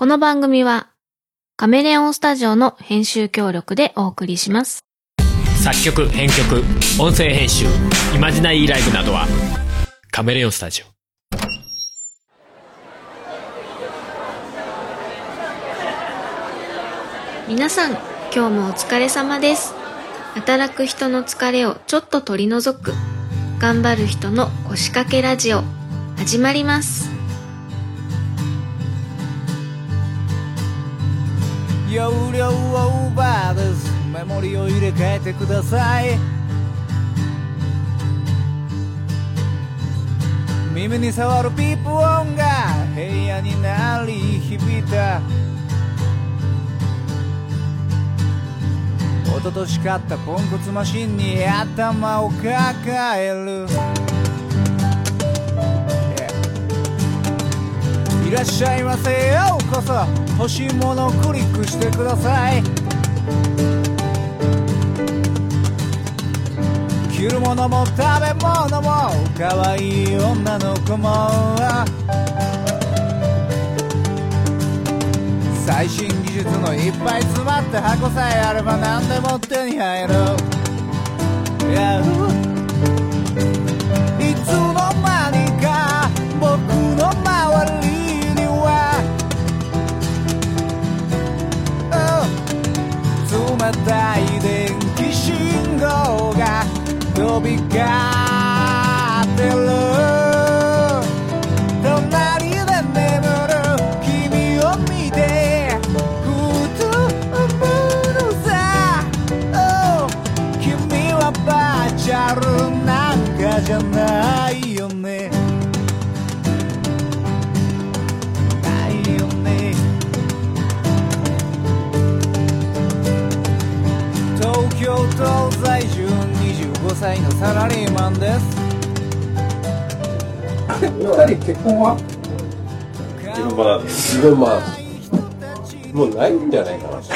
この番組はカメレオンスタジオの編集協力でお送りします。作曲編曲音声編集イマジナリーライブなどはカメレオンスタジオ皆さん、今日もお疲れ様です。働く人の疲れをちょっと取り除く頑張る人の腰掛けラジオ始まります。容量オーバーですメモリを入れ替えてください。耳に触るピープ音が部屋に鳴り響いた。一昨年買ったポンコツマシンに頭を抱える。いらっしゃいませ。ようこそ。欲しいものをクリックしてください。着るものも食べ物も可愛いい女の子も。最新技術のいっぱい詰まった箱さえあれば何でも手に入る。Yeah 二人結婚は？自分まだです。自分まあもうないんじゃないかな。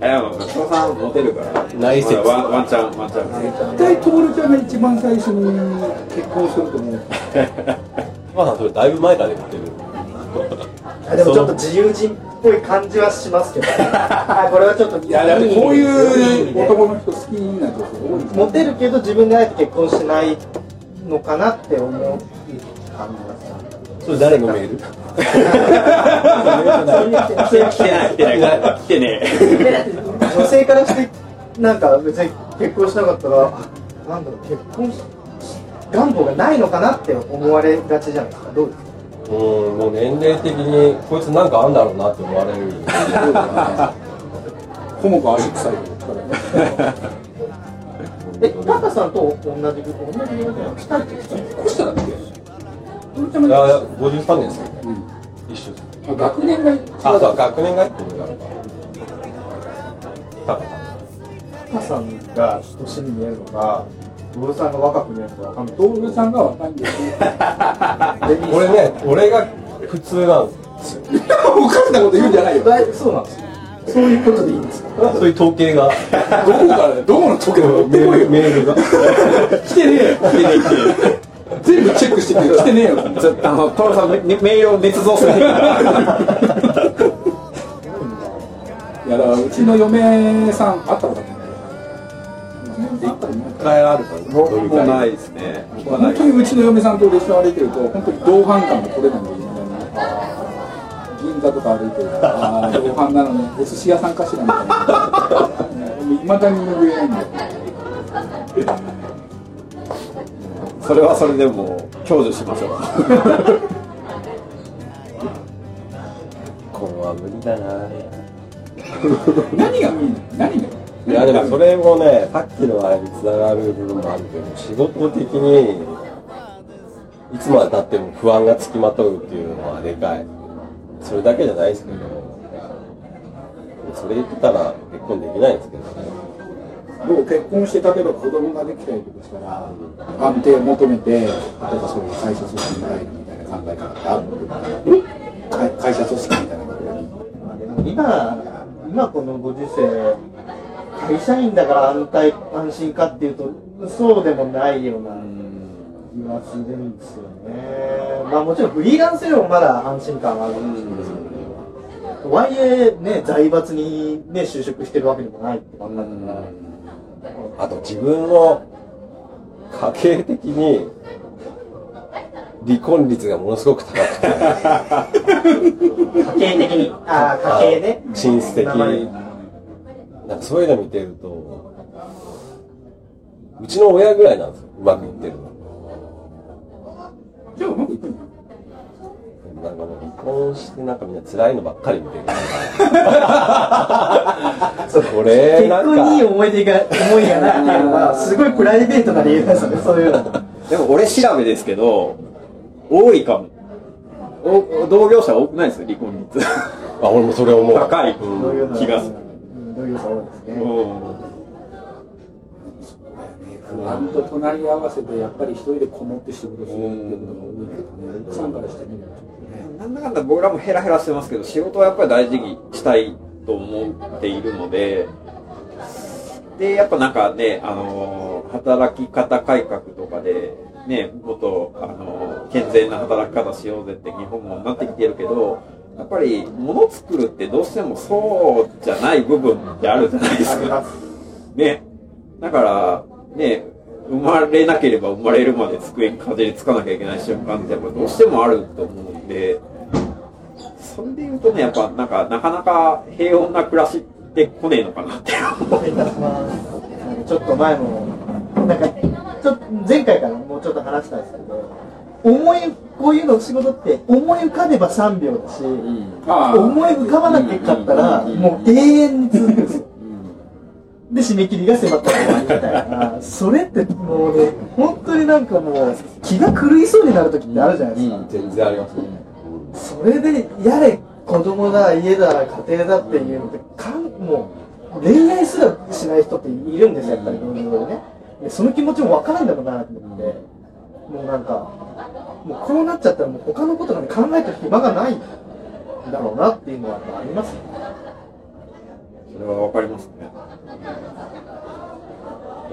え、でも、翔さんモテるから。ない説ワンワンチャン、ワンチャン。絶対徹ちゃんが一番最初に結婚すると思う？まあそれだいぶ前から言ってる。あでもちょっと自由人っぽい感じはしますけどあこれはちょっといいやだってこういう男の人好きな女性多いモテるけど自分であえて結婚しないのかなって思う感じがそれ誰のメール？来てない、来てない、来てねえ。女性からしてなんか別に結婚しなかったらあなんだろう結婚し願望がないのかなって思われがちじゃないですか？どうですか？うんもう年齢的にこいつなんかあんだろうなって思われるコモコ足臭いからえタカさんと同じ同じようにしたいって越しただっけいやいや53年ですよ。ね、一緒ですあ学年が違うあそう学年が一個上なのかタカさん。タカさんが年に見えるのかドールさんが若く見えるのかわかんなさんが若いんですよ俺ね俺が普通なんですよ。おかしなこと言うんじゃないよ。そうなんですよそういうことでいいんですか？そういう統計が。どこから？どこの時計メールメールが。来てねえよ。来てねえ全部チェックして来てねえよ。ちょっと、あの、トロさん、メールを捏造する。いやだからうちの嫁さん会ったことな。い一回あると、もうないですね。本当にうちの嫁さんと列車歩いてると本当に同伴感が取れない。んで今銀座とか歩いてるとああ同伴なのにお寿司屋さんかしらみたいな。いまだに拭えないんだよそれはそれでもう、享受しましょう。これは無理だな。何が見えない何が？いやでもそれもねさっきのあれにつながる部分もあるけど仕事的にいつまでたっても不安がつきまとうっていうのはでかいそれだけじゃないですけどそれ言ってたら結婚できないんですけどね。どう結婚して例えば子供ができたりとかしたら安定を求めて例えばそういう会社組織に入るみたいな考え方ってあるの会会社組織みたいな今今このご時世会社員だから安泰安心かっていうとそうでもないような気はするんですよね。まあもちろんフリーランスよりもまだ安心感はあるんですけど。とはいえね財閥にね就職してるわけでもないって考えたらあと自分の家計的に離婚率がものすごく高くて。家計的に？ああ家計ね。進出的名前なんかそういうの見てるとうちの親ぐらいなんですよ。うまくいってるのじゃあうまくいくんだなんかもう離婚してなんかみんな辛いのばっかり見てるからこれ結なん婚いい思い出が思いがないっていうのはすごいプライベートな理由ですよねそういうのでも俺調べですけど、多いかも。お同業者多くないですよ、離婚率。あ俺もそれ思う高いどうい気がする。うんどういうの多いですね不安と隣り合わせでやっぱり一人でこもって仕事するっていうことが多いからね奥さんからしてみるとなんだかんだ僕らもヘラヘラしてますけど、仕事はやっぱり大事にしたいと思っているので、で、やっぱなんかね、あのー働き方改革とかで、ね、もっと、あのー健全な働き方しようぜって日本もなってきてるけど、やっぱり物作るってどうしてもそうじゃない部分ってあるじゃないですか。ね。だから、ね、生まれなければ生まれるまで机にかじりつかなきゃいけない瞬間ってやっぱどうしてもあると思うんで、それで言うとね、やっぱなんかなかなか平穏な暮らしって来ねえのかなって思う。いますちょっと前もなんかちょっと前回からもうちょっと話したんですけど思いこういうの仕事って思い浮かべば3秒だし、あ思い浮かばなきゃかったらもう永遠に続くんですよで締め切りが迫ったみたいなそれってもうね本当になんかもう気が狂いそうになる時ってあるじゃないですか、全然ありますね。それでやれ子供だ家だ家庭だっていうのってかんもう恋愛すらしない人っているんですよやっぱり同僚でね。でその気持ちも分からんだろうなと思って。もうなんかもうこうなっちゃったらもう他のことなんて考えてる暇がないんだろうなっていうのはありますよそれはわかりますね。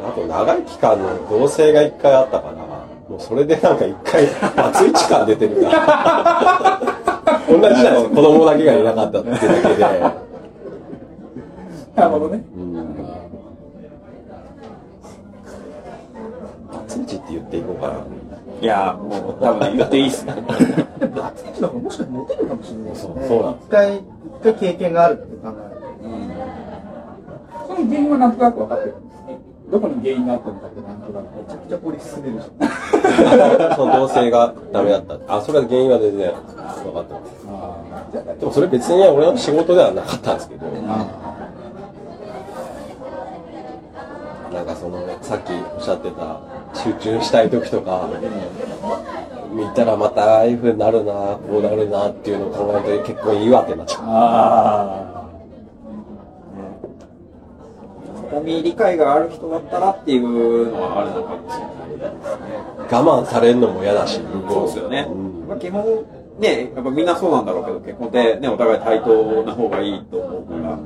あと長い期間の同棲が一回あったからもうそれでなんか一回バツイチ感出てるから 同じじゃないですか。子供だけがいなかったってだけで、なるほどね。うん、バツイチって言っていこうかな。いやもう多分言っていいっすね。バツイチの方がもしかしてモテるかもしれないですね。そうそうなん一回一回経験があるって考えるその原因はなんとなく分かってるんですねどこに原因があったのかってなんとなくめちゃくちゃポリス進めるじゃんその同棲がダメだった。あそれは原因は全然分かってます。あでもそれ別に俺の仕事ではなかったんですけど。なんかそのさっきおっしゃってた集中したい時とか見たらまたああいう風になるなこうなるなっていうのを考えて結構いいわってなっちゃうあそこに理解がある人だったらっていうのはあるのかもしれないね。我慢されるのも嫌だしそうですよね。うんまあ、基本、ね、やっぱみんなそうなんだろうけど、結婚ってね、お互い対等な方がいいと思うから。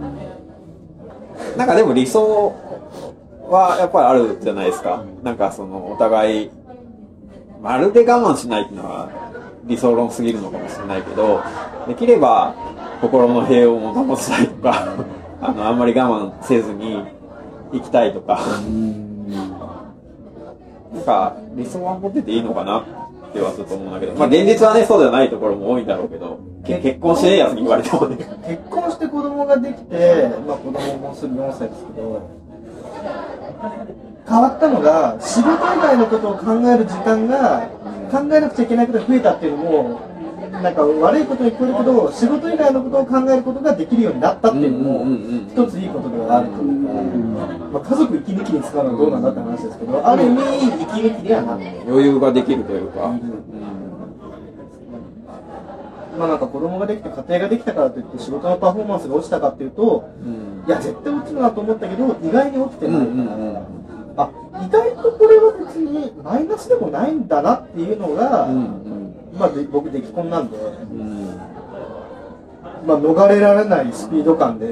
なんかでも理想はやっぱりあるじゃないですか。なんかその、お互い、まるで我慢しないっていうのは理想論すぎるのかもしれないけど、できれば心の平穏を保ちたいとか、あの、あんまり我慢せずに生きたいとか、なんか理想は持ってていいのかなってはちょっと思うんだけど、まあ現実はね、そうじゃないところも多いんだろうけど、け結婚しねえやつに言われてもね。結婚して子供ができて、まあ、子供もうすぐ4歳ですけど変わったのが仕事以外のことを考える時間が考えなくちゃいけないことが増えたっていうのもなんか悪いことに聞こえるけど仕事以外のことを考えることができるようになったっていうのも一ついいことではあるという。か、まあ、家族息抜きに使うのはどうなんだって話ですけどある意味息抜きにはなっ余裕ができるというか。まあなんか子供ができて家庭ができたからといって仕事のパフォーマンスが落ちたかっていうといや絶対落ちるなと思ったけど意外に落ちてない、あ意外とこれは別にマイナスでもないんだなっていうのが、まあで僕出来婚なんで、まあ逃れられないスピード感で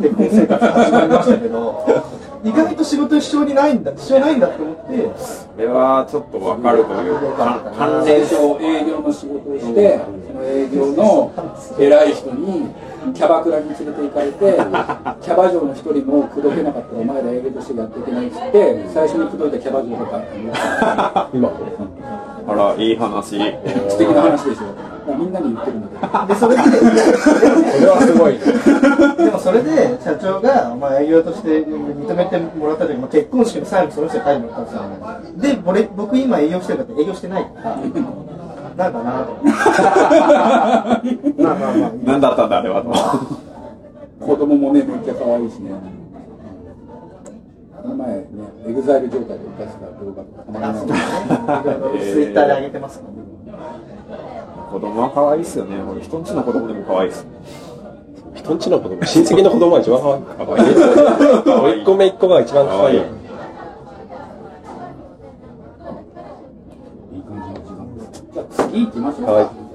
結婚生活始まりましたけど。意外と仕事に支障にないんだ支障ないんだって思って。それはちょっとわかるというか関連。営業の仕事をして、その営業の偉い人にキャバクラに連れて行かれて、キャバ嬢の一人も口説けなかったらお前ら営業としてやっていけないっつって、最初に口説いたキャバ嬢とか、今も。あらいい話。素敵な話でしょ。まあみんなに言ってるんだけど。でそれでこれはすごい。ねでもそれで社長が、まあ、営業として認めてもらった時、まあ、結婚式の際もその人に書いてもらったんですよ。で俺僕今営業してるから営業してないからなんかなと。思ってまあまあまあ。何だったんだあれはと。子供もね、めっちゃ可愛いしね。この前ね、エグザイル状態で出した動画たまあらない。ですねツイッターで上げてますからね子供は可愛いっすよね。俺人んちの子供でも可愛いっす人んちの子供親戚の子供が一番可愛い。可愛い甥っ子姪っ子が一番可愛いい感じの時間です。じゃあ次行きましょうか。はい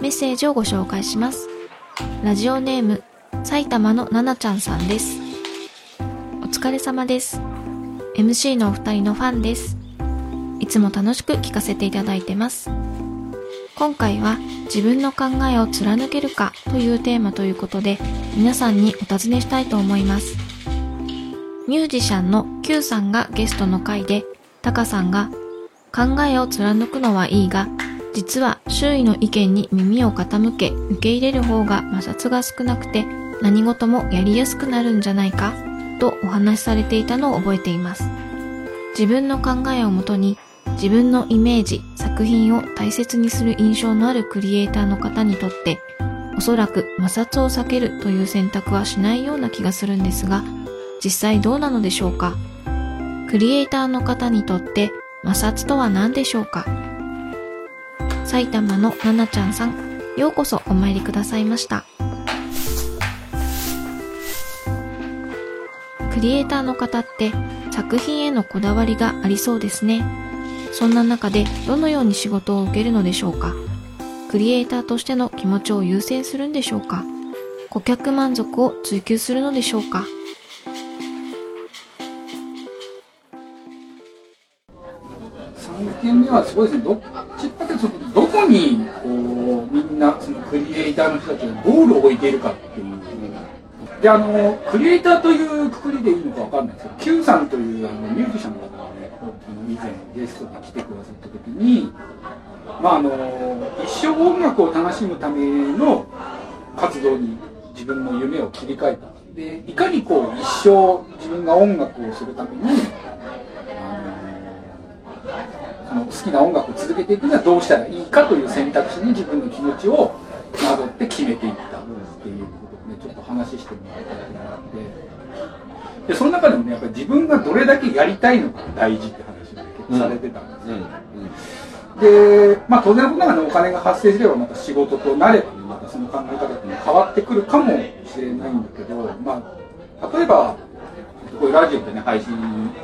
メッセージをご紹介します。ラジオネーム、埼玉のななちゃんさんです。お疲れ様です。MC のお二人のファンです。いつも楽しく聞かせていただいてます。今回は自分の考えを貫けるかというテーマということで皆さんにお尋ねしたいと思います。ミュージシャンの Q さんがゲストの回でタカさんが考えを貫くのはいいが実は周囲の意見に耳を傾け受け入れる方が摩擦が少なくて何事もやりやすくなるんじゃないかとお話しされていたのを覚えています。自分の考えをもとに自分のイメージ、作品を大切にする印象のあるクリエイターの方にとっておそらく摩擦を避けるという選択はしないような気がするんですが実際どうなのでしょうか？クリエイターの方にとって摩擦とは何でしょうか？埼玉のななちゃんさん、ようこそお参りくださいました。クリエイターの方って作品へのこだわりがありそうですね。そんな中でどのように仕事を受けるのでしょうか？クリエイターとしての気持ちを優先するんでしょうか？顧客満足を追求するのでしょうか？3件目はすごいですね、どっちかというと、どこにこうみんな、そのクリエイターの人たちがゴールを置いているかっていう。で、あの、クリエイターというくくりでいいのかわかんないですけど、Q さんというあのミュージシャンの方が、あの以前ゲストで来てくださった時に、まああの、一生音楽を楽しむための活動に自分の夢を切り替えた。で、いかにこう一生自分が音楽をするために、あのその好きな音楽を続けていくにはどうしたらいいかという選択肢に自分の気持ちをなぞって決めていったっていうことをねちょっと話してもらいたいと思ってでその中でもねやっぱり自分がどれだけやりたいのかが大事って話されてたんですよ、でまあ当然のことながらねお金が発生すればまた仕事となればねまたその考え方って変わってくるかもしれないんだけどまあ例えばこういうラジオでね配信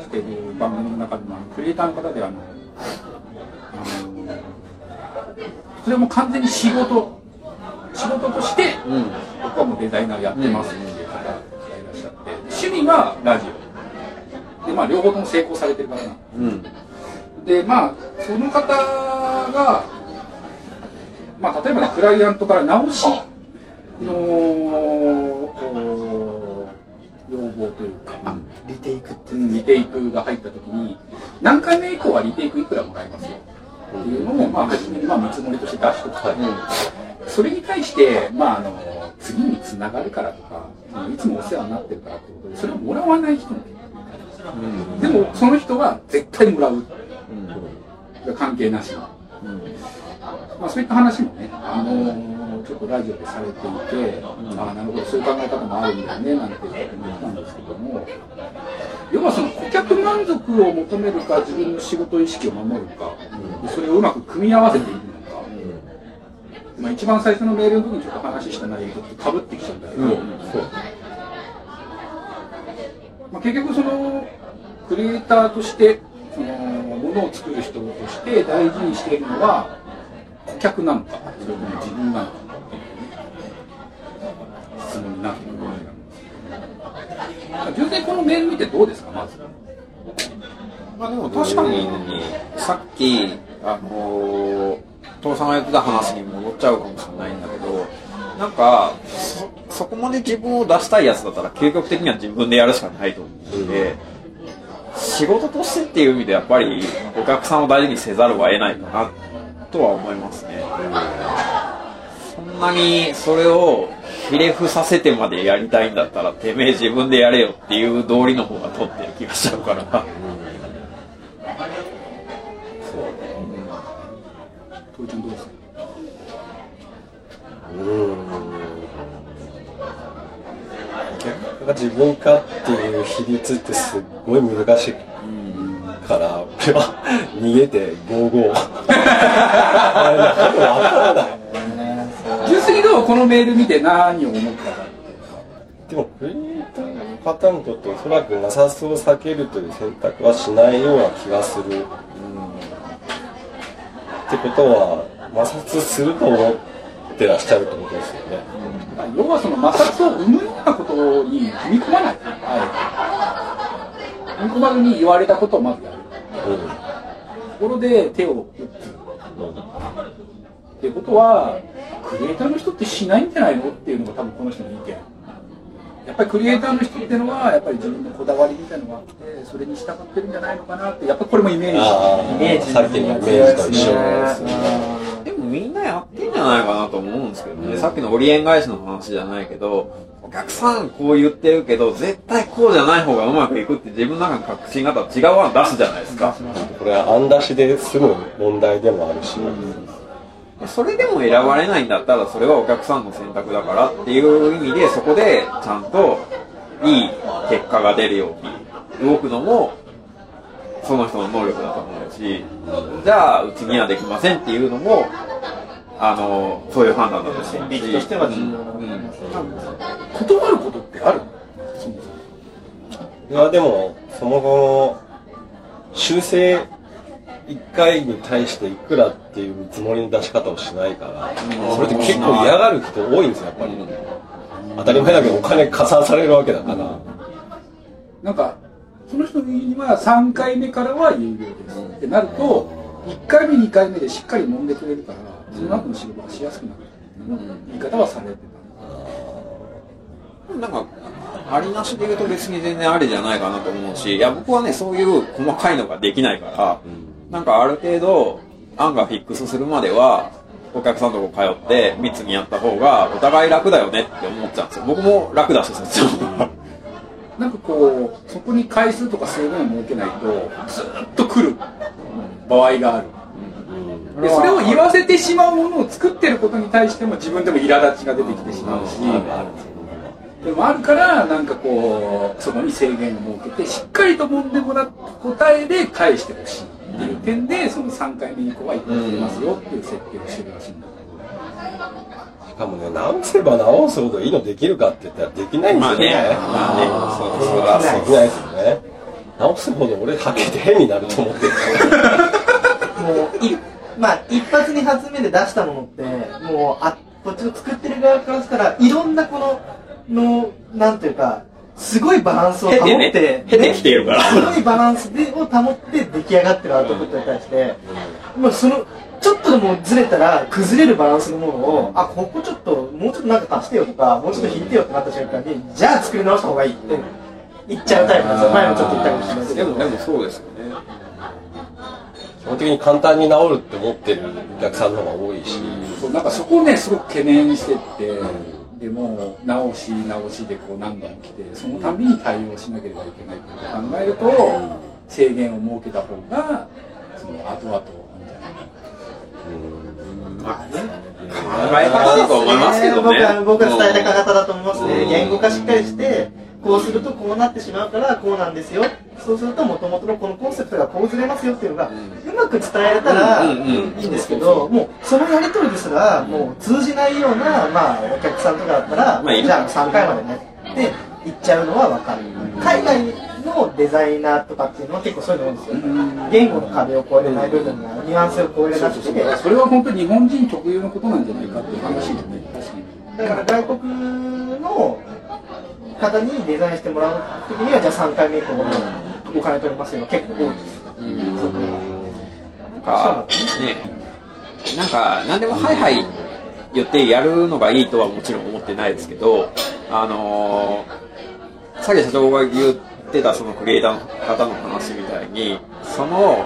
してる番組の中でもクリエイターの方であのそれも完全に仕事仕事として僕はもうデザイナーやってますっていう方がいらっしゃって趣味はラジオ。でまあ両方とも成功されてる方なんですでまあその方が、まあ、例えばねクライアントから直しの要望というか、リテイクってうんリテイクが入った時に何回目以降はリテイクいくらもらえますよ。っていうのを、まあ、初めにまあ見積もりとして出しておきたい、それに対して、まあ、あの次につながるからとかいつもお世話になってるからってことでそれをもらわない人もいる、でもその人は絶対もらう、関係なしに、まあ、そういった話もね、あのちょっとラジオでされていて、ああなるほどそういう考え方もあるんだよねなんて言ってたんですけども。要はその顧客満足を求めるか自分の仕事意識を守るか、それをうまく組み合わせているのか、まあ、一番最初のメールの時にちょっと話した内容とかぶってきちゃうん。だけど、まあ、結局そのクリエイターとしてものを作る人として大事にしているのは顧客なのかそれとも自分なのか。質問になってくるわけなんです。純粋このメール見てどうですかまず。まあでも確かに、さっき、あの、父さんが言ってた話に戻っちゃうかもしれないんだけど、なんか、そ、そこまで自分を出したいやつだったら、究極的には自分でやるしかないと思うので、仕事としてっていう意味でやっぱり、お客さんを大事にせざるを得ないかな、とは思いますね。そんなにそれをひれ伏させてまでやりたいんだったら、てめえ自分でやれよっていう道理の方が取ってる気がしちゃうから。トイちゃんどうですかが自分かっていう比率ってすっごい難しいから、俺は逃げて55。あれ、多分わからない。純粋にどうこのメール見て何を思ったかでも、クリエイターの方にとっておそらく摩擦を避けるという選択はしないような気がする。ってことは、摩擦すると思ってらっしゃるってことですよね。要はその摩擦を生むようなことに踏み込まないあえて踏み込まずに言われたことをまずやるところで手を打つってことはクリエイターの人ってしないん。じゃないのっていうのが多分この人の意見やっぱりクリエイターの人っていうのはやっぱり自分のこだわりみたいなのがあってそれに従ってるん。じゃないのかなってやっぱりこれもイメージ、イメージさっきのイメージと一緒ですね。みんなやってんじゃないかなと思うんですけどね、さっきのオリエン返しの話じゃないけど、お客さんこう言ってるけど、絶対こうじゃない方がうまくいくって自分の中の確信があったら違う案出すじゃないですか。これは案出しで済む問題でもあるし、それでも選ばれないんだったら、それはお客さんの選択だからっていう意味で、そこでちゃんといい結果が出るように動くのも、その人の能力だと思うし、じゃあ、うちにはできませんっていうのも、あの、そういう判断だと思うし。としては重要なうん断ることってあるいやでもそもそも修正1回に対していくらっていう見積もりの出し方をしないから、それって結構嫌がる人多いんですよやっぱり、当たり前だけどお金加算されるわけだから、なんかその人には3回目からは有料です。ってなると1回目2回目でしっかり揉んでくれるからその後の仕事がしやすくなるっていう言い方はされてなんか、ありなしで言うと別に全然ありじゃないかなと思うし、いや、僕はね、そういう細かいのができないから、なんかある程度、案がフィックスするまでは、お客さんのとこ通って密にやった方がお互い楽だよねって思っちゃうんですよ。僕も楽だし、そっちなんかこうそこに回数とか制限を設けないとずっと来る場合がある。でそれを言わせてしまうものを作ってることに対しても自分でも苛立ちが出てきてしまうし、でもあるからなんかこうそこに制限を設けてしっかりと揉んでもらった答えで返してほしいっていう点でその3回目以降は1回出ますよっていう設計をしてるらしいんだ。しかもね直せば直すほどいいのできるかって言ったらできないんですよね。まあね。まあね。そうそれはできないですよね直すほど俺はけて変になると思ってるもう。いまあ一発二発目で出したものってもう。あこっちの作ってる側からしたらいろんなこののなんていう。かすごいバランスを保ってね経てきているからすごいバランスでを保って出来上がってるアウトプットに対して、まあそのちょっとでもずれたら崩れるバランスのものを、あここちょっともうちょっとなんか足してよとかもうちょっと引いてよってなった瞬間にじゃあ作り直した方がいいって言っちゃうタイプなんですよ。前もちょっと言ったかもしれないですけど。でも、でもそうですよね。基本的に簡単に直るって思ってるお客さんの方が多いし、そうなんかそこをねすごく懸念してって、でもう直し直しでこう何度も来てそのたびに対応しなければいけないことを考えると制限を設けた方がその後々まあね、考え方だと思いますけどね。僕は僕は伝えた方だと思いますね、うん。言語化しっかりしてこうするとこうなってしまうからこうなんですよ。そうするともともとのこのコンセプトがこうずれますよっていうのが、うまく伝えられたらいいんですけど、もうそのやり取りですらもう通じないような、まあ、お客さんとかだったら、じゃあ3回までね。って言っちゃうのは分かる、海外のデザイナーとかっていうのは結構そういうの多いんですよ、言語の壁を越えれない部分がニュアンスを越えれなくてそれは本当に日本人特有のことなんじゃないかっていう話もね。確かに。だから外国の方に。デザインしてもらう時にはじゃあ3回目以降お金取りますよ結構多いです、なんか、ね、なんか、なんでもはいはい言ってやるのがいいとはもちろん思ってないですけど、あのー、さっき社長が言ってたそのクリエイターの方の話みたいに、その、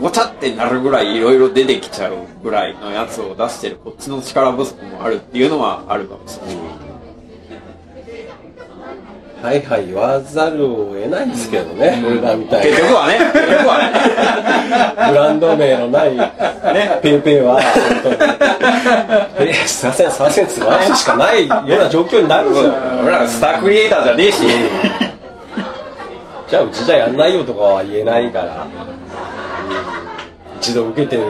ごちゃってなるぐらいいろいろ出てきちゃうぐらいのやつを出してるこっちの力不足もあるっていうのはあるかもしれない。はいはい言わざるを得ないですけどね、俺らみたいな。結局はね、結局はね。ブランド名のない、ペイペイは、本当に、えーすいません、すいません、つ回すしかないような状況になるんですよ。俺らスタークリエイターじゃねえし。じゃあ、うちじゃやんないよとかは言えないから、一度受けてる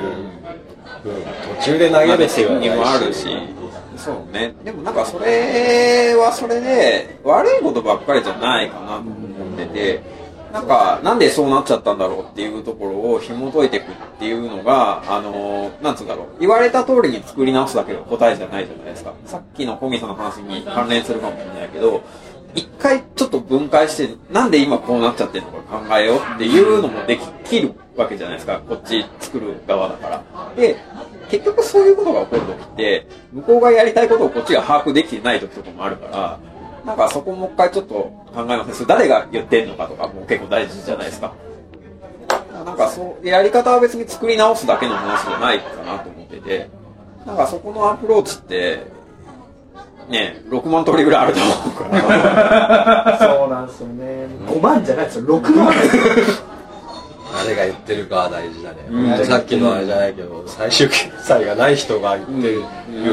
分、途中で投げるっていうのもあるし、そうね。でもなんかそれはそれで、悪いことばっかりじゃないかなと思ってて、なんか、なんでそうなっちゃったんだろうっていうところを紐解いていくっていうのが、あの、なんつうんだろう。言われた通りに作り直すだけが答えじゃないじゃないですか。さっきの小木さんの話に関連するかもしれないけど、一回ちょっと分解して、なんで今こうなっちゃってるのか考えようっていうのもできるわけじゃないですか。こっち作る側だから。で、結局そういうことが起こるときって、向こうがやりたいことをこっちが把握できてないときとかもあるから、なんかそこもう一回ちょっと考えますね。誰が言ってんのかとかも結構大事じゃないですか。なんかそう、やり方は別に作り直すだけの話じゃないかなと思ってて、なんかそこのアプローチって、ね、6万通りぐらいあると思うから。そうなんですよね。5万じゃないですよ。6万。誰が言ってるかは大事だね。ほん。とさっきのあれじゃないけど、最終決済がない人が言ってるの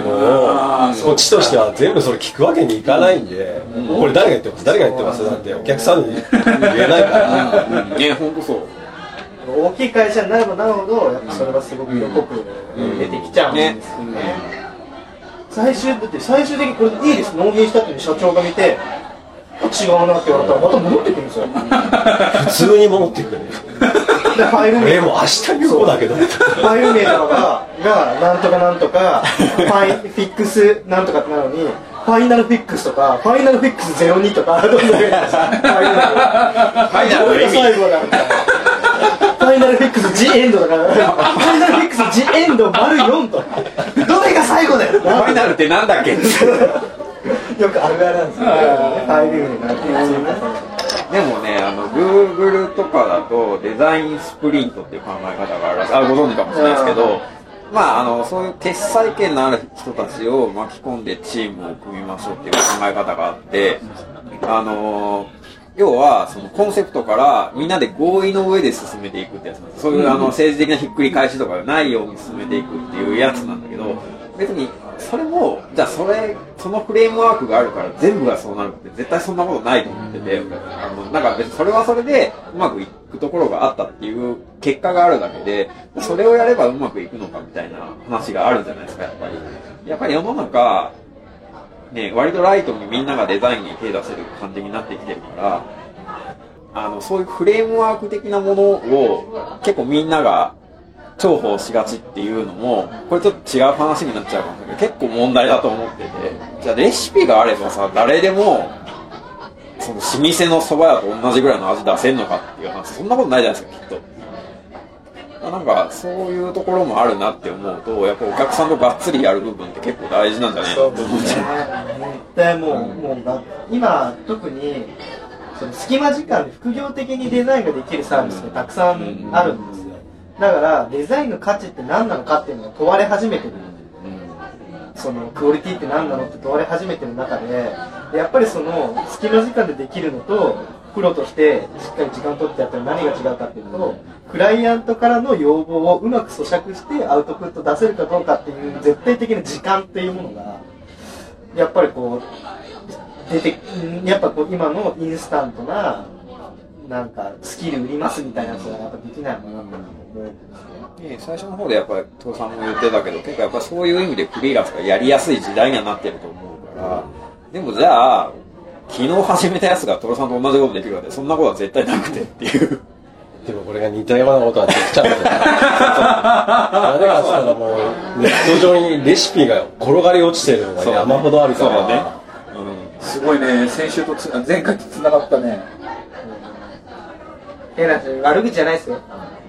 を、こっちとしては全部それ聞くわけにいかないんで、これ誰が言ってます？誰が言ってます？なんてお客さんに言えないから、ね、ほんとそう。大きい会社になればなるほどやっぱそれはすごく色濃く出てきちゃうんですよね、最終だって最終的にこれでいいです。納品したっていう社長が見て違うなって言われたらまた戻ってくるんですよ。普通に戻ってくる。でファイル名。え、もう明日行こうだけど。ファイル名とかががなんとかなんとかファイフィックスなんとかってなのにファイナルフィックスとかファイナルフィックス02とかどんどん増えすよファイル名が。ファイナルの意味最後だみたいなファイナルフィックス G エンドだから。ファイナルフィックス G エンド丸4とど最後だよ。ファイナルってなんだっけ？よくあるあるなんですよね。でもね、あの、Google とかだと、デザインスプリントっていう考え方があるらしい。あ、ご存知かもしれないですけど、まあ、あの、そういう決裁権のある人たちを巻き込んでチームを組みましょうっていう考え方があって、あの、要は、そのコンセプトからみんなで合意の上で進めていくってやつなんです。そういうあの政治的なひっくり返しとかがないように進めていくっていうやつなんだけど、別にそれも、じゃあそれ、そのフレームワークがあるから全部がそうなるって絶対そんなことないと思ってて、あの、なんか別にそれはそれでうまくいくところがあったっていう結果があるだけで、それをやればうまくいくのかみたいな話があるじゃないですか、やっぱり。やっぱり世の中、ね、割とライトにみんながデザインに手出せる感じになってきてるから、あの、そういうフレームワーク的なものを結構みんなが重宝しがちっていうのも、これちょっと違う話になっちゃうかもしれないけど、結構問題だと思ってて、じゃあレシピがあればさ、誰でも、その老舗の蕎麦屋と同じぐらいの味出せんのかっていう話、そんなことないじゃないですか、きっと。なんか、そういうところもあるなって思うと、やっぱお客さんとがっつりやる部分って結構大事なんじゃないかと思っちゃう。絶対もう、もうが今特にその？隙間時間で副業的にデザインができるサービスがたくさんあるんですだからデザインの価値って何なのかっていうのが問われ始めてるそのクオリティって何なのって問われ始めてる中でやっぱりその隙間時間でできるのとプロとしてしっかり時間取ってやったら何が違うかっていうとクライアントからの要望をうまく咀嚼してアウトプット出せるかどうかっていう絶対的な時間っていうものがやっぱりこう出てやっぱこう今のインスタントななんかスキル売りますみたいなやつはやっぱできないのかなと思うんですね。ね最初の方でやっぱり父さんも言ってたけど結構やっぱそういう意味でフリーランスがやりやすい時代にはなってると思うからでもじゃあ昨日始めたやつがトロさんと同じことできるわけでそんなことは絶対なくてっていうでもこれが似たようなことはできちゃうんだよ。なぜからもう、ネット上にレシピが転がり落ちてるのが山ほどあるから。そうねすごいね先週とつ前回とつながったねえなんて悪口じゃないですよ。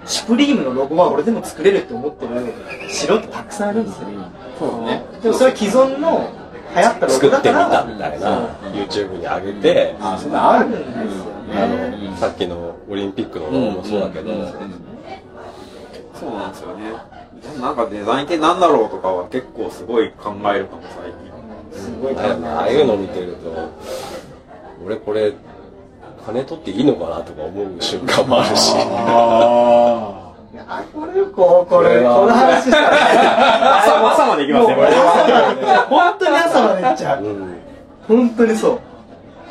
シュプリームのロゴは俺でも作れるって思ってる素人たくさんいるんですよ。そうねでもそれは既存の流行ったロ作ってみゴだから。たみたいな、YouTube に上げて、あそんなあるあるんですよあね。の、さっきのオリンピックのロゴもそうだけど、そうなんですよねでもなんかデザインって何だろうとかは結構すごい考えるかも最近すごいあああいうの見てると、俺これ、金取っていいのかなとか思う瞬間もあるし。あいやこれこうこれこれはこの話したら朝朝まで行きますねこれは本当に朝まで行っちゃう。うん。本当にそう。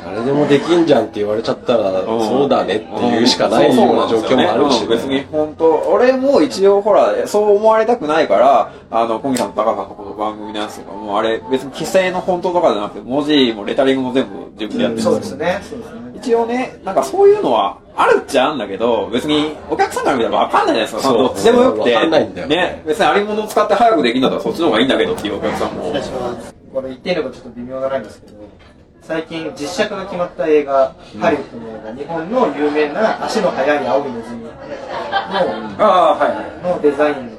誰でもできんじゃんって言われちゃったら、ん。そうだねって言うしかないような状況もあるし、ね。うん別に本当俺も一応ほらそう思われたくないからあの小木さんと高さんのこの番組のやつとかもあれ別に規制の本当とかじゃなくて文字もレタリングも全部自分でやってるんそうですね。そうですね一応ねなんかそういうのはあるっちゃあるんだけど別にお客さんから見たら分かんないじゃないですかそう。どっちでもよくて。分かんないんだよね。別にありものを使って早くできるんだったらそっちの方がいいんだけどっていうお客さんも。失礼しますこれ言っていいのかちょっと微妙なラインですけど最近実写化が決まった映画、ハリウッドの映画日本の有名な足の速い青いネズミのああはいはい。のデザインで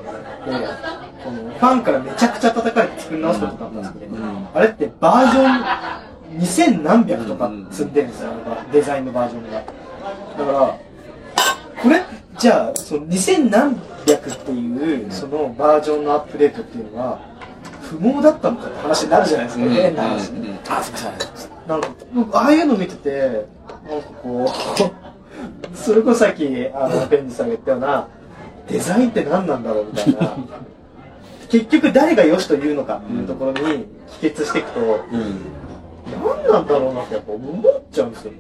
このファンからめちゃくちゃ叩かれて作り直すことだったんですけど、あれってバージョン2000何百とか積んでるんですよ、デザインのバージョンが。だからこれじゃあその2000何百っていうそのバージョンのアップデートっていうのは不毛だったのかって話になるじゃないですか、変な話、あすいませんなんああいうの見てて、なんかこう、それこそさっき、あの、ペンジさんが言ったような、デザインって何なんだろうみたいな。結局誰が良しと言うのかっていうところに帰結していくと、うん何なんだろうなってやっぱ思っちゃうんですよね。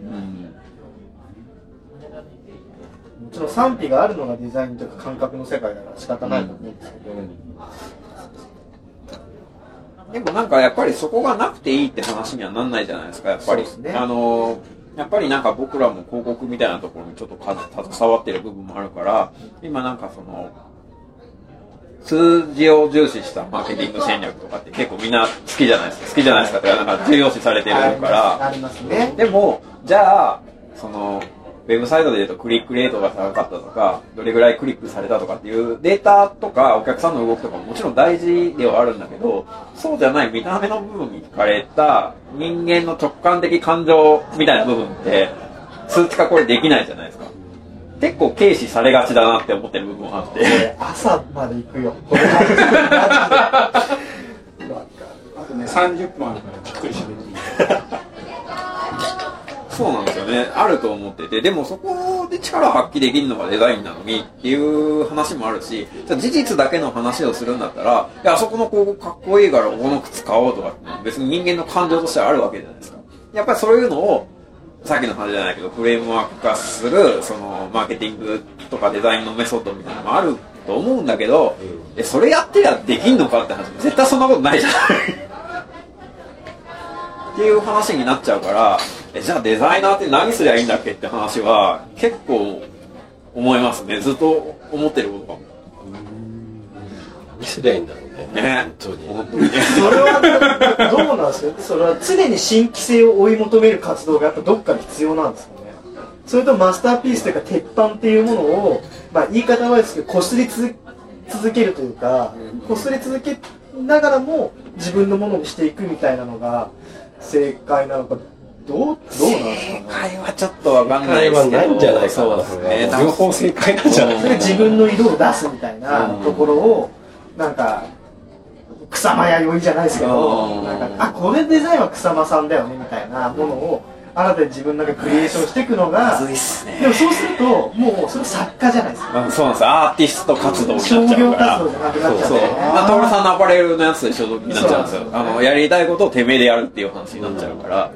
もちろん賛否があるのがデザインというか感覚の世界だから仕方ないと思うんですけど、でもなんかやっぱりそこがなくていいって話にはなんないじゃないですか、やっぱり。ねあのー、やっぱりなんか僕らも広告みたいなところにちょっとか携わってる部分もあるから、今なんかその、数字を重視したマーケティング戦略とかって結構みんな好きじゃないですか。好きじゃないですかってか、なんか重要視されてるから。ありますね。でも、じゃあ、その、ウェブサイトで言うとクリックレートが高かったとか、どれぐらいクリックされたとかっていうデータとかお客さんの動きとかももちろん大事ではあるんだけど、そうじゃない見た目の部分に惹かれた人間の直感的感情みたいな部分って数値化これできないじゃないですか。結構軽視されがちだなって思ってる部分もあって。朝まで行くよ。あとね30分あるからじっくり喋っていいそうなんですよね。あると思ってて、でもそこで力を発揮できるのがデザインなのにっていう話もあるし、じゃあ事実だけの話をするんだったら、いや、あそこの広告かっこいいからこの靴買おうとかって別に人間の感情としてあるわけじゃないですか。やっぱりそういうのを、さっきの話じゃないけど、フレームワーク化する、その、マーケティングとかデザインのメソッドみたいなのもあると思うんだけど、え、それやってりゃできんのかって話、絶対そんなことないじゃない。っていう話になっちゃうから、えじゃあデザイナーって何すりゃいいんだっけって話は結構思いますね。ずっと思ってることかも。何すりゃいいんだろうね。ね本当に。それはどうなんですか？それは常に新規性を追い求める活動がやっぱどっかで必要なんですかね？それとマスターピースというか鉄板っていうものを、まあ、言い方はですけどこすりつ続けるというかこすり続けながらも自分のものにしていくみたいなのが正解なのかどうどうなんですかね？会はちょっとわかんないですけど。正解はないんじゃないかなそうですね。両方正解なんじゃないそれで自分の色を出すみたいなところをなんか草間彌生じゃないですけどうんなんかあこれデザインは草間さんだよねみたいなものを新たに自分の中でクリエーションしていくのがねでもそうするともうそれ作家じゃないですかまあそうなんですよ。アーティスト活動になっち商業ゃうから。活動じゃなくなっちゃそうう。ねまあ、トールさんのアパレルのやつと一緒になっちゃうんですよそう。あの、やりたいことをてめえでやるっていう話になっちゃうから。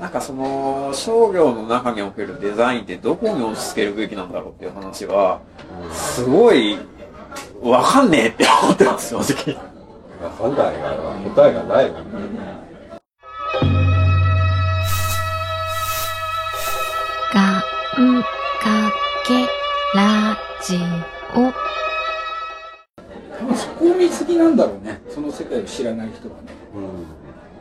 なんかその商業の中におけるデザインってどこに押し付けるべきなんだろうっていう話はすごいわかんねえって思ってます正直。わかんないから答えがないもんがんかけラジオ。そこを見過ぎなんだろうね。その世界を知らない人はね。うん。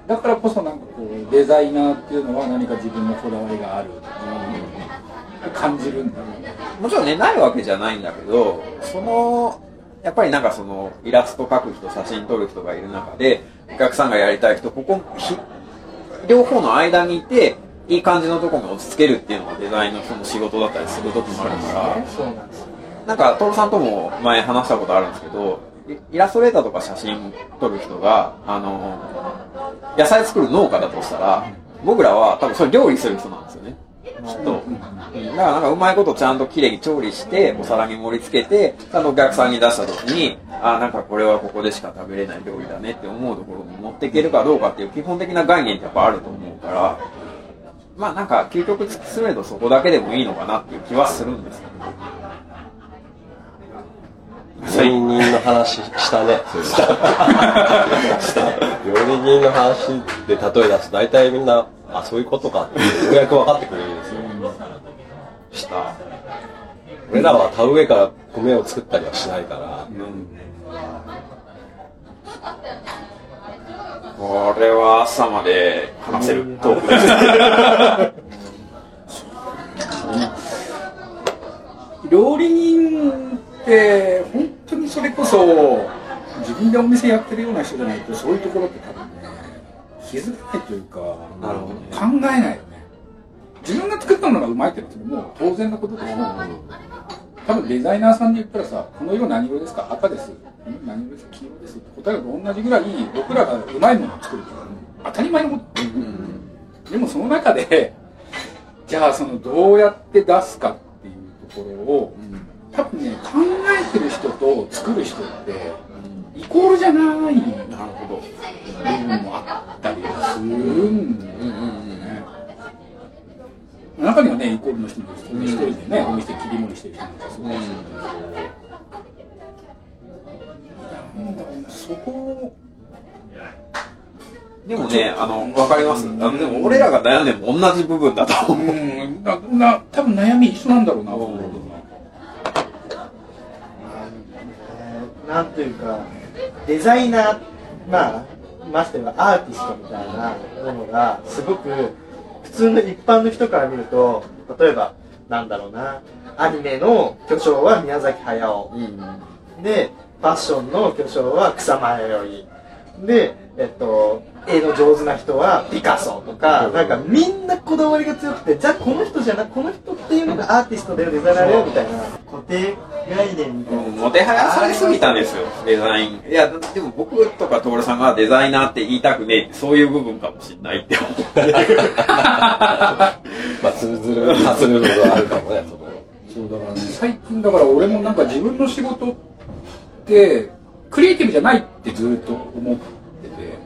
だからこそなんかこうデザイナーっていうのは何か自分のこだわりがあるとか感じるんだろうね。もちろんねないわけじゃないんだけどそのやっぱりなんかそのイラスト描く人写真撮る人がいる中でお客さんがやりたい人ここひ両方の間にいていい感じのところに落ち着けるっていうのがデザインのその仕事だったりする時もあるからなんか、徹さんとも前話したことあるんですけど、イイラストレーターとか写真撮る人が、あの、野菜作る農家だとしたら、僕らは多分それ料理する人なんですよね。きっと。だからなんかうまいことちゃんときれいに調理して、お皿に盛り付けて、ちゃんとお客さんに出した時に、あ、なんかこれはここでしか食べれない料理だねって思うところに持っていけるかどうかっていう基本的な概念ってやっぱあると思うから、まあなんか究極突き詰めるとそこだけでもいいのかなっていう気はするんですけど。料理人の話したね。料理人の話で例え出すと大体みんな、あ、そういうことかってようやく分かってくれるんですよ。した。俺らは田植えから米を作ったりはしないから、これは朝まで話せるトークです。料理人って本当にそれこそ自分でお店やってるような人じゃないとそういうところって多分ね気づかないというかなるほどね。考えないよね。自分が作ったのがうまいってのはもう当然のことですよ、多分デザイナーさんで言ったらさこの色何色ですか？赤です。何色ですか？黄色です。って答えると同じぐらい僕らがうまいものを作るって当たり前のことでもその中でじゃあそのどうやって出すかっていうところを多分ね考えてる人と作る人ってイコールじゃない。なるほど。部分もあったりするんだよね。中にはねイコールの人もいる人一人でねお店切り盛りしてる人もいるし。そこをでもね、あの、わかります。あの、でも俺らが悩んでも同じ部分だと思う。うん。なな多分悩み一緒なんだろうなう。けどなんというかデザイナーまあましてはアーティストみたいなものがすごく普通の一般の人から見ると例えばなんだろうなアニメの巨匠は宮崎駿、でファッションの巨匠は草間彌生でえっと絵の上手な人はピカソとか、なんかみんなこだわりが強くてじゃあこの人じゃなこの人っていうのがアーティストだよデザイナーだよみたいな固定概念みたいなうんもてはやされすぎたんですよ、デザイン。いや、でも僕とか徹さんがデザイナーって言いたくねえって、そういう部分かもしれないって思って。まあ通ずる、通る部分はあるかもね、そこ。そうだからね最近だから俺もなんか自分の仕事ってクリエイティブじゃないってずっと思ってて、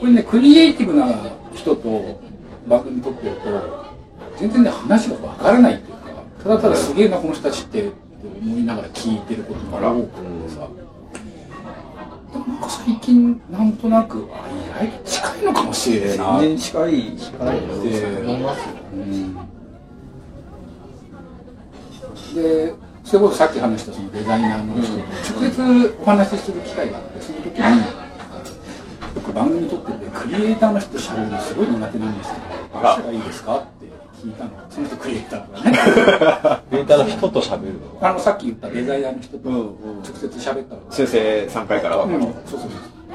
これねクリエイティブな人と番組撮ってると全然ね話がわからないっていうかただただすげえなこの人たちってって思いながら聞いてることが多くてさでもなんか最近なんとなくあ意外と近いのかもしれないな。全然近い。って思いますよ、でそれこそさっき話したそのデザイナーの人と直接お話しする機会があってその時に僕番組撮っててクリエイターの人と喋るのすごい苦手なんですけどどうしたらいいですか？って聞いたの。その人クリエイターがね。クリエイターの人と喋るの？あのさっき言ったデザイナーの人と直接喋ったの修正3回から。分かる。そうそう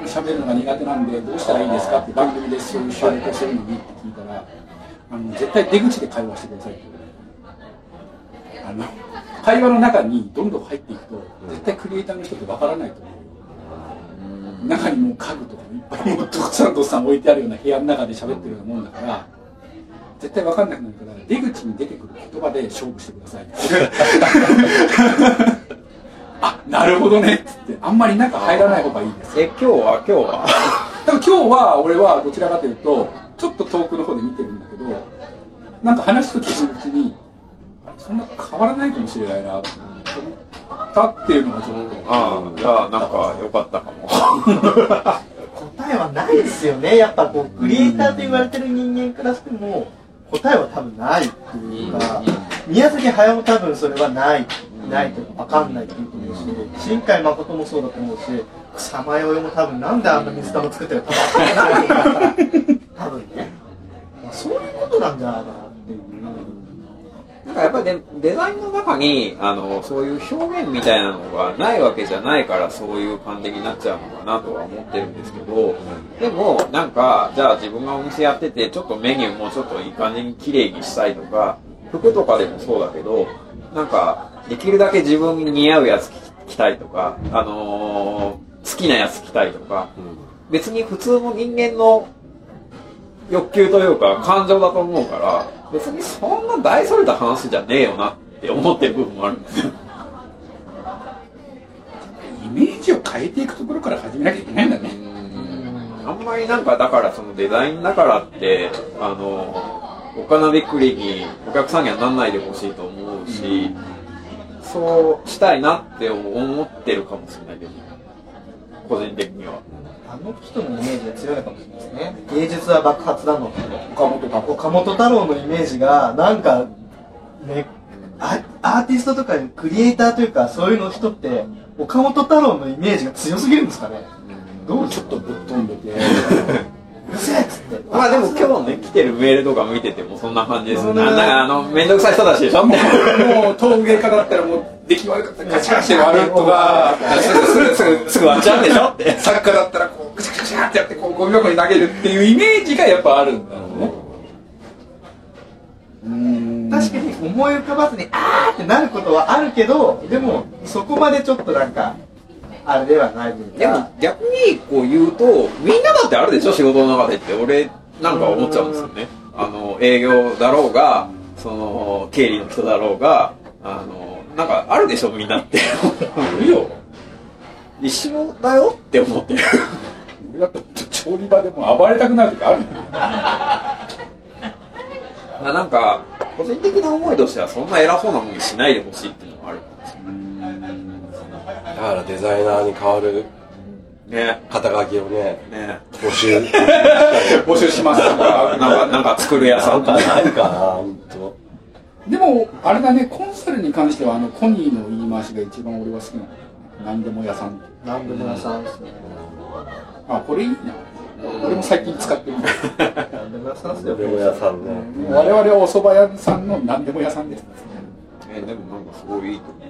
そう。喋るのが苦手なんでどうしたらいいですか？って番組でそういう収録をするのにって聞いたらあの絶対出口で会話してくださいって言われて。あの会話の中にどんどん入っていくと絶対クリエイターの人ってわからないと思う中にもう家具とかもいっぱいもうどっさんどっさん置いてあるような部屋の中で喋ってるようなもんだから絶対わかんなくなるから出口に出てくる言葉で勝負してください。あなるほどねっつってあんまり中入らない方がいいです。え、今日は？今日は？でも今日は俺はどちらかというとちょっと遠くの方で見てるんだけどなんか話を聞くうちにそんな変わらないかもしれないなと思ったって。いうのがちょっとああ、じゃあなんか良かったかも。答えはないですよねやっぱこうクリエイターと言われてる人間からしても答えは多分ないっていうか宮崎駿も多分それはないないというか分かんないっていうと思うし新海誠もそうだと思うし草間彌生も多分なんであんな水玉作ってるか多分多分ね、まあ、そういうことなんじゃないかなっていうなんかやっぱりデデザインの中にあのそういう表現みたいなのがないわけじゃないからそういう感じになっちゃうのかなとは思ってるんですけどでもなんかじゃあ自分がお店やっててちょっとメニューもちょっといい感じに綺麗にしたいとか服とかでもそうだけどなんかできるだけ自分に似合うやつ着たいとか、あのー好きなやつ着たいとか別に普通の人間の欲求というか感情だと思うから別にそんな大それた話じゃねえよなって思ってる部分もあるんですよ。イメージを変えていくところから始めなきゃいけないんだね。あんまりなんかだからそのデザインだからってあのお金びっくりにお客さんにはなんないでほしいと思うし、そうしたいなって思ってるかもしれないけど個人的にはあの人のイメージが強いのかもしれないですね。芸術は爆発だの岡本が岡本太郎のイメージがなんかねアアーティストとかクリエイターというかそういうの人って岡本太郎のイメージが強すぎるんですかね。どうちょっとぶっ飛んでて まあでも今日ね来てるメールとか見ててもそんな感じです。うんななんかあの面倒くさい人たちでしょ？もう陶芸家だったらもう出来悪かった。らガチャガチャ割るとかすぐすぐすぐすぐ割っちゃうんでしょ？って作家だったらこうガチャガチャってやってこうゴミ箱に投げるっていうイメージがやっぱあるんだろうね。うん。確かに思い浮かばずにあーってなることはあるけどでもそこまでちょっとなんかあれではないというかでも逆にこう言うとみんなだってあるでしょ仕事の中でって。俺なんか思っちゃうんですよね。あの営業だろうがその経理の人だろうがあのなんかあるでしょみんなって。いるよ。一緒だよって思ってる。俺だって調理場でも暴れたくなる時あるんだよ。ま あなんか個人的な思いとしてはそんな偉そうなもんにしないでほしいっていうのもあるかもしだからデザイナーに変わるね。肩書きをねね。募集。募集します。とかなんかなんか作る屋さなん。んかないかな本当でもあれだねコンサルに関してはあのコニーの言い回しが一番俺は好きなの。何でも屋さん。何でも屋さんですね。あこれいいな。俺も最近使ってる。何でも屋さんですよ。でも屋さんね。我々はお蕎麦屋さんの何でも屋さんです。えでもなんかすごいいいと思う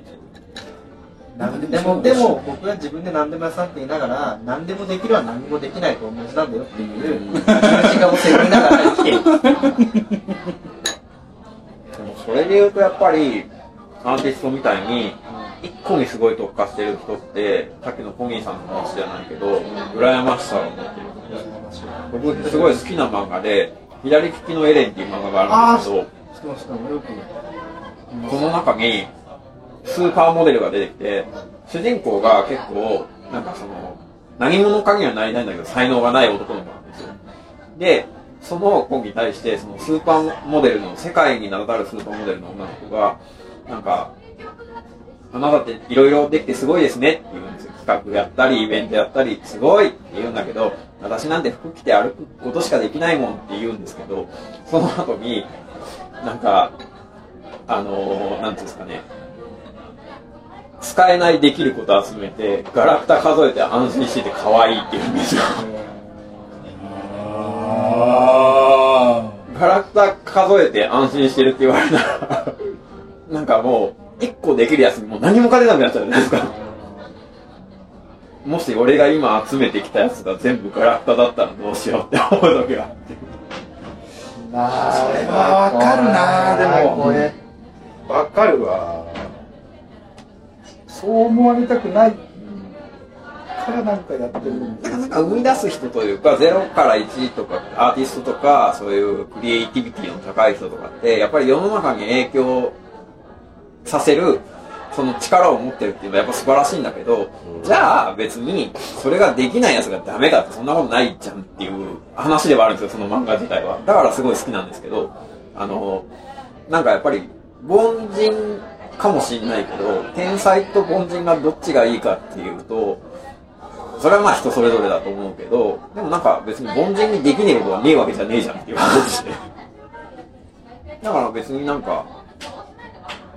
でもでも僕が自分で何でも屋さんって言いながら何でもできるは何もできないと同じなんだよっていう十字架をながら生きている でもそれで言うとやっぱりアーティストみたいに一個にすごい特化してる人ってさっきのポニーさんの話じゃないけど羨ましさを持ってる。僕すごい好きな漫画で「左利きのエレン」っていう漫画があるんですけどこの中にスーパーモデルが出てきて主人公が結構なんかその何者かにはなりたいんだけど才能がない男の子なんですよ。でその子に対してそのスーパーモデルの世界に名だたるスーパーモデルの女の子がなんかあなたっていろいろできてすごいですねって言うんですよ。企画やったりイベントやったりすごいって言うんだけど私なんて服着て歩くことしかできないもんって言うんですけどその後になんかあのー、なんていうんですかね。使えないできること集めてガラクタ数えて安心してて可愛いって言うんですよ。あガラクタ数えて安心してるって言われたらなんかもう1個できるやつにもう何も勝てなくなっちゃうじゃないですか。もし俺が今集めてきたやつが全部ガラクタだったらどうしようって思う時があって。まあそれはわかるなでも。これ。わかるわそう思われたくないからなんかやってるんですなんか生み出す人というか0から1とかアーティストとかそういうクリエイティビティの高い人とかってやっぱり世の中に影響させるその力を持ってるっていうのはやっぱ素晴らしいんだけど、じゃあ別にそれができないやつがダメだってそんなことないじゃんっていう話ではあるんですよ、その漫画自体は。だからすごい好きなんですけど、あの、なんかやっぱり、凡人かもしんないけど、天才と凡人がどっちがいいかっていうと、それはまあ人それぞれだと思うけど、でもなんか別に凡人にできねえことはねえわけじゃねえじゃんっていう話で。だから別になんか、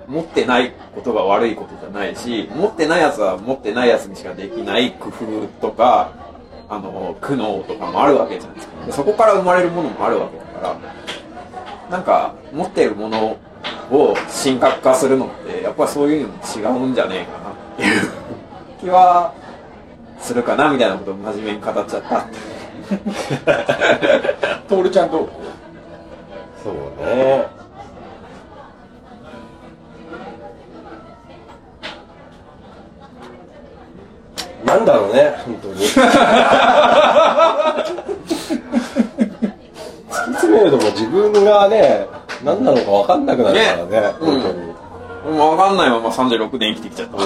持ってないことが悪いことじゃないし、持ってないやつは持ってないやつにしかできない工夫とか、あの、苦悩とかもあるわけじゃないですか。でそこから生まれるものもあるわけだから、なんか、持ってるものを神格化するのって、やっぱりそういうのも違うんじゃねえかなっていう気はするかなみたいなことを真面目に語っちゃったっていう。トールちゃんどう？そうね。なんだろうね、本当に。突き詰めるともう自分がね、何なのか分かんなくなるからね、ね本当に。分かんないまま36年生きてきちゃった。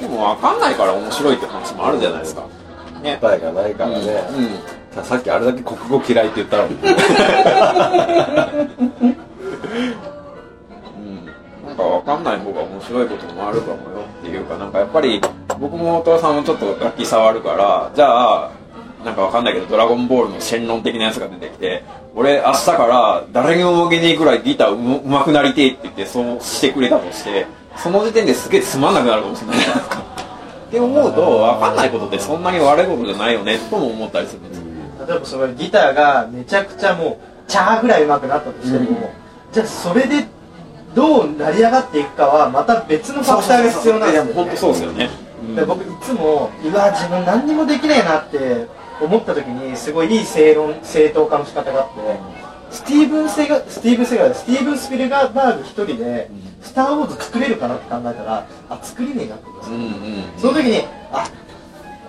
でも分かんないから面白いって話もあるじゃないですか。ね。答えがないからね。うん。さっきあれだけ国語嫌いって言ったのに。かわかんない方が面白いこともあるかもよっていうか、なんかやっぱり僕もお父さんもちょっと楽器触るから、じゃあ、なんかわかんないけど、ドラゴンボールのシェンロン的なやつが出てきて、俺明日から誰にも負けねえくらいギターうまうまくなりてえって言ってそうしてくれたとして、その時点ですげえつまんなくなるかもしれないじゃないですか。って思うと、わかんないことってそんなに悪いことじゃないよね、とも思ったりするんですよ。例えばそのギターがめちゃくちゃもうチャーぐらい上手くなったとしても、じゃあそれでどう成り上がっていくかはまた別のファクターが必要なんですよ、ね、本当そうですよね。で僕いつもうわ自分何にもできねえなって思った時にすごいいい正論正当化の仕方があってスティーブン・セガスティーブン・セガースティーブン・スピルバーグ一人で「スター・ウォーズ」作れるかなって考えたらあ作れねえなって思います。うんうん。その時にあ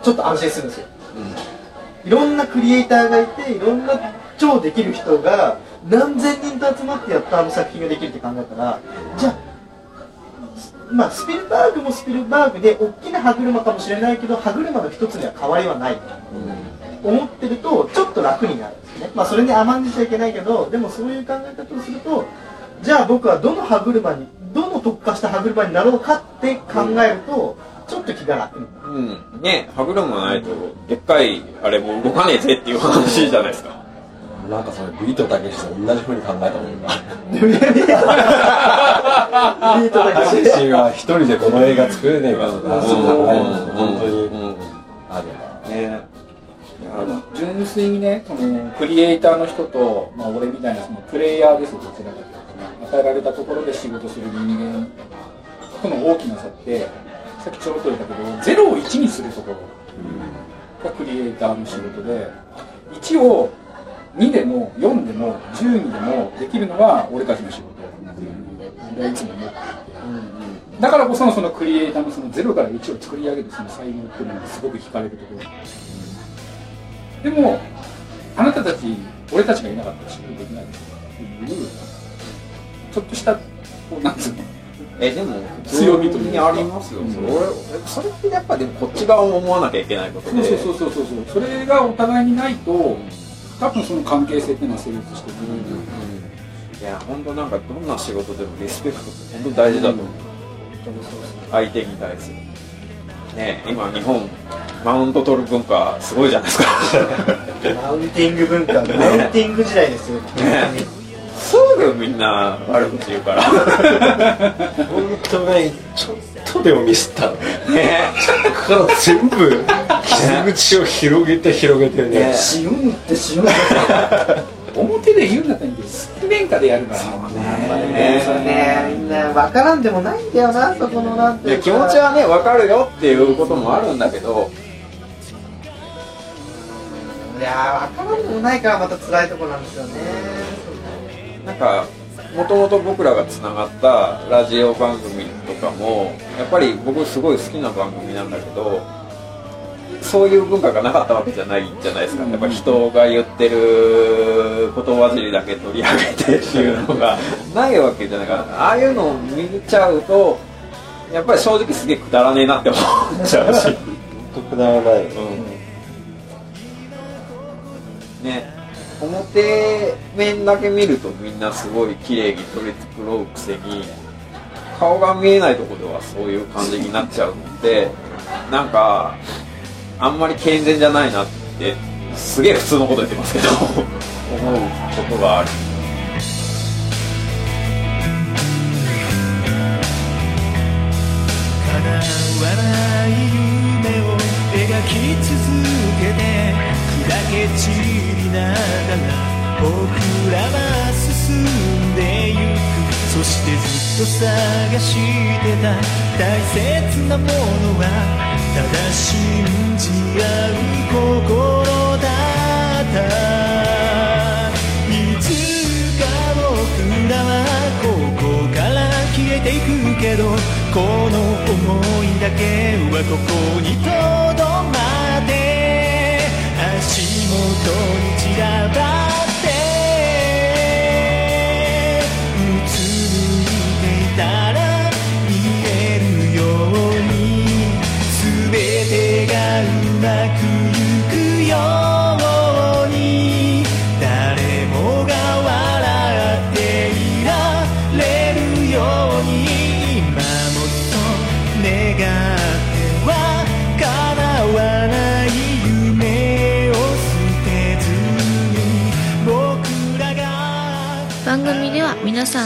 ちょっと安心するんですよ。いろんなクリエイターがいていろんな超できる人が何千人と集まってやったあの作品ができるって考えたらじゃあまあスピルバーグもスピルバーグで大きな歯車かもしれないけど歯車の一つには変わりはない思ってるとちょっと楽になるんですねまあそれに甘んじちゃいけないけどでもそういう考え方をするとじゃあ僕はどの歯車にどの特化した歯車になろうかって考えるとちょっと気が楽になるうん。ね、歯車がないと、でっかいあれも動かねえぜっていう話じゃないですか。なんかそれビートたけしと同じ風に考えたもんな。ビートだけたけしは一人でこの映画作れねえからな、そう考えると本当にうん。あるね純粋にねそのクリエイターの人と、まあ、俺みたいなそのプレイヤーですどちらかというとね与えられたところで仕事する人間との大きな差ってさっきちょろっと言ったけど0を1にするところがクリエイターの仕事で1を2でも4でも12でもできるのが俺たちの仕事。っていう俺はいつも思っていて。だからこそのそのクリエイターのその0から1を作り上げるその才能っていうのがすごく惹かれるところ。でもあなたたち俺たちがいなかったら仕事できないっていうちょっとしたこうなんつうの？え、でも、強みというか。にありますよ。それ俺それってやっぱでもこっち側を思わなきゃいけないことで。そうそうそうそうそう。それがお互いにないと多分その関係性っていうのは成立してくるいや、本当なんかどんな仕事でもリスペクトって本当大事だと思う。相手に対する。ね今日本、マウント取る文化すごいじゃないですか。マウンティング文化、マウンティング時代ですよ。すぐみんな悪口言うから。本当ね、ちょっとでもミスったのね。から全部傷口を広げて広げてね。ね死ぬって死ぬって。表で言うんだったらいいけど水面下でやるからねそれね、みんな分からんでもないんだよな、そこのなんていや気持ちはね、わかるよっていうこともあるんだけど、いやー、分からんでもないからまた辛いとこなんですよね。なんか、もともと僕らがつながったラジオ番組とかも、やっぱり僕すごい好きな番組なんだけど、そういう文化がなかったわけじゃないじゃないですか。やっぱ人が言ってる言葉尻だけ取り上げてっていうのがないわけじゃないからああいうのを見ちゃうとやっぱり正直すげえくだらねえなって思っちゃうし、くだらない。ね。表面だけ見るとみんなすごい綺麗に取り繕うくせに顔が見えないところではそういう感じになっちゃうのでなんかあんまり健全じゃないなってすげえ普通のこと言ってますけど。思うことがある。叶わない夢を描き続けて砕け散りながら僕らは進んでゆく。そしてずっと探してた大切なものはただ信じ合う心だったいつか僕らはここから消えていくけどこの想いだけはここにとどまって足元に